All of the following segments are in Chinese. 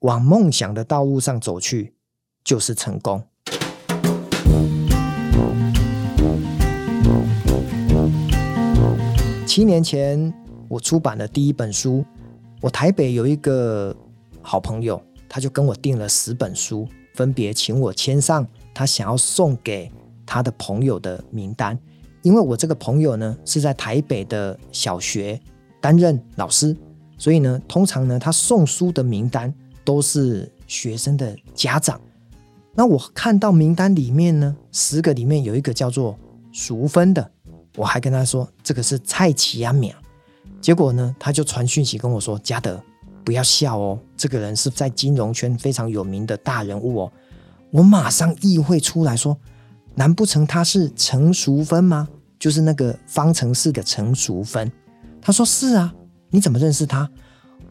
往梦想的道路上走去，就是成功。七年前，我出版了第一本书。我台北有一个好朋友，他就跟我订了十本书，分别请我签上他想要送给他的朋友的名单。因为我这个朋友呢，是在台北的小学担任老师，所以呢，通常呢，他送书的名单都是学生的家长。那我看到名单里面呢，十个里面有一个叫做淑芬的。我还跟他说，这个是蔡奇阿苗，结果呢，他就传讯息跟我说：“嘉德，不要笑哦，这个人是在金融圈非常有名的大人物哦。”我马上意会出来说：“难不成他是陈淑芬吗？就是那个方程式的陈淑芬？”他说：“是啊，你怎么认识他？”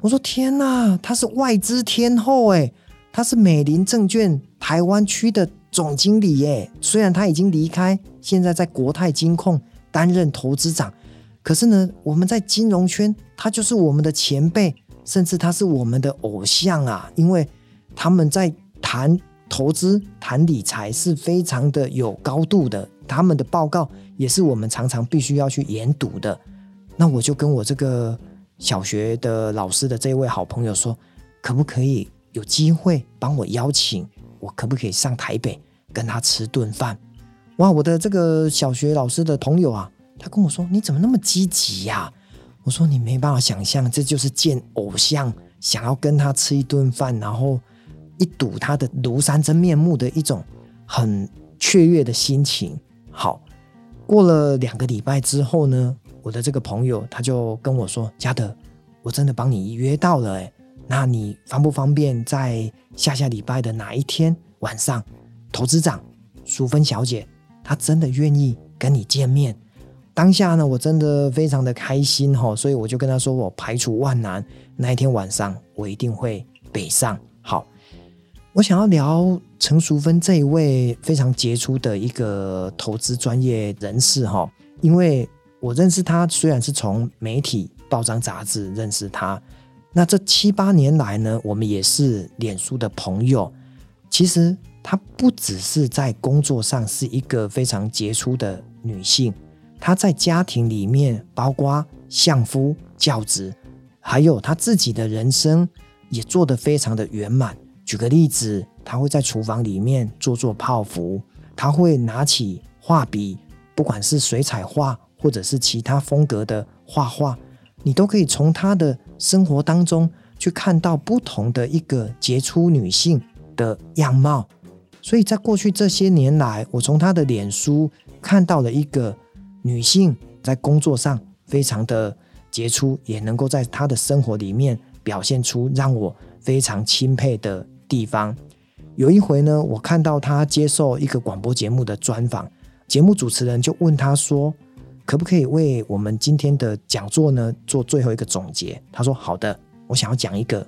我说：“天哪，他是外资天后哎，他是美林证券台湾区的总经理耶。虽然他已经离开，现在在国泰金控。”担任投资长，可是呢，我们在金融圈，他就是我们的前辈，甚至他是我们的偶像啊！因为他们在谈投资、谈理财是非常的有高度的，他们的报告也是我们常常必须要去研读的。那我就跟我这个小学的老师的这位好朋友说，可不可以有机会帮我邀请，我可不可以上台北跟他吃顿饭？哇，我的这个小学老师的朋友啊，他跟我说：“你怎么那么积极呀？”我说：“你没办法想象，这就是见偶像，想要跟他吃一顿饭，然后一睹他的庐山真面目的一种很雀跃的心情。”好，过了两个礼拜之后呢，我的这个朋友他就跟我说：“嘉德，我真的帮你约到了，诶，那你方不方便在下下礼拜的哪一天晚上，投资长淑芬小姐？”她真的愿意跟你见面，当下呢，我真的非常的开心哈，所以我就跟他说，我排除万难，那一天晚上我一定会北上。好，我想要聊陈淑芬这一位非常杰出的一个投资专业人士哈，因为我认识他虽然是从媒体、报章、杂志认识他，那这七八年来呢，我们也是脸书的朋友，其实。她不只是在工作上是一个非常杰出的女性，她在家庭里面，包括相夫教子，还有她自己的人生也做得非常的圆满。举个例子，她会在厨房里面做做泡芙，她会拿起画笔，不管是水彩画或者是其他风格的画画，你都可以从她的生活当中去看到不同的一个杰出女性的样貌。所以在过去这些年来，我从她的脸书看到了一个女性在工作上非常的杰出，也能够在她的生活里面表现出让我非常钦佩的地方。有一回呢，我看到他接受一个广播节目的专访，节目主持人就问他说：“可不可以为我们今天的讲座呢做最后一个总结？”他说：“好的，我想要讲一个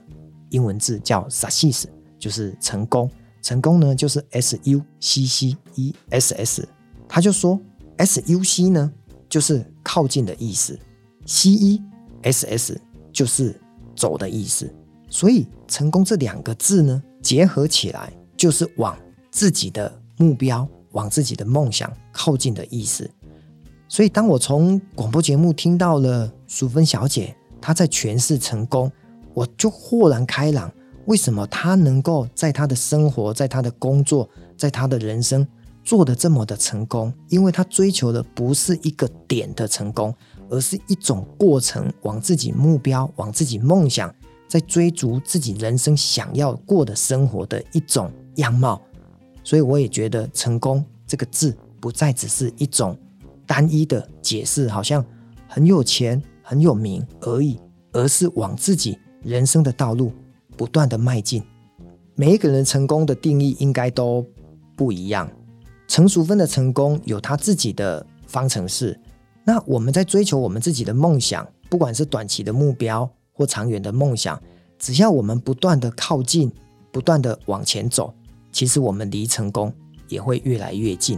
英文字叫 success，就是成功。”成功呢，就是 S U C C E S S，他就说 S U C 呢，就是靠近的意思，C E S S 就是走的意思，所以成功这两个字呢，结合起来就是往自己的目标、往自己的梦想靠近的意思。所以当我从广播节目听到了淑芬小姐她在诠释成功，我就豁然开朗。为什么她能够在他的生活、在他的工作、在他的人生做得这么的成功？因为她追求的不是一个点的成功，而是一种过程，往自己目标、往自己梦想，在追逐自己人生想要过的生活的一种样貌。所以我也觉得“成功”这个字不再只是一种单一的解释，好像很有钱、很有名而已，而是往自己人生的道路。不断的迈进，每一个人成功的定义应该都不一样。成熟分的成功有他自己的方程式。那我们在追求我们自己的梦想，不管是短期的目标或长远的梦想，只要我们不断的靠近，不断的往前走，其实我们离成功也会越来越近。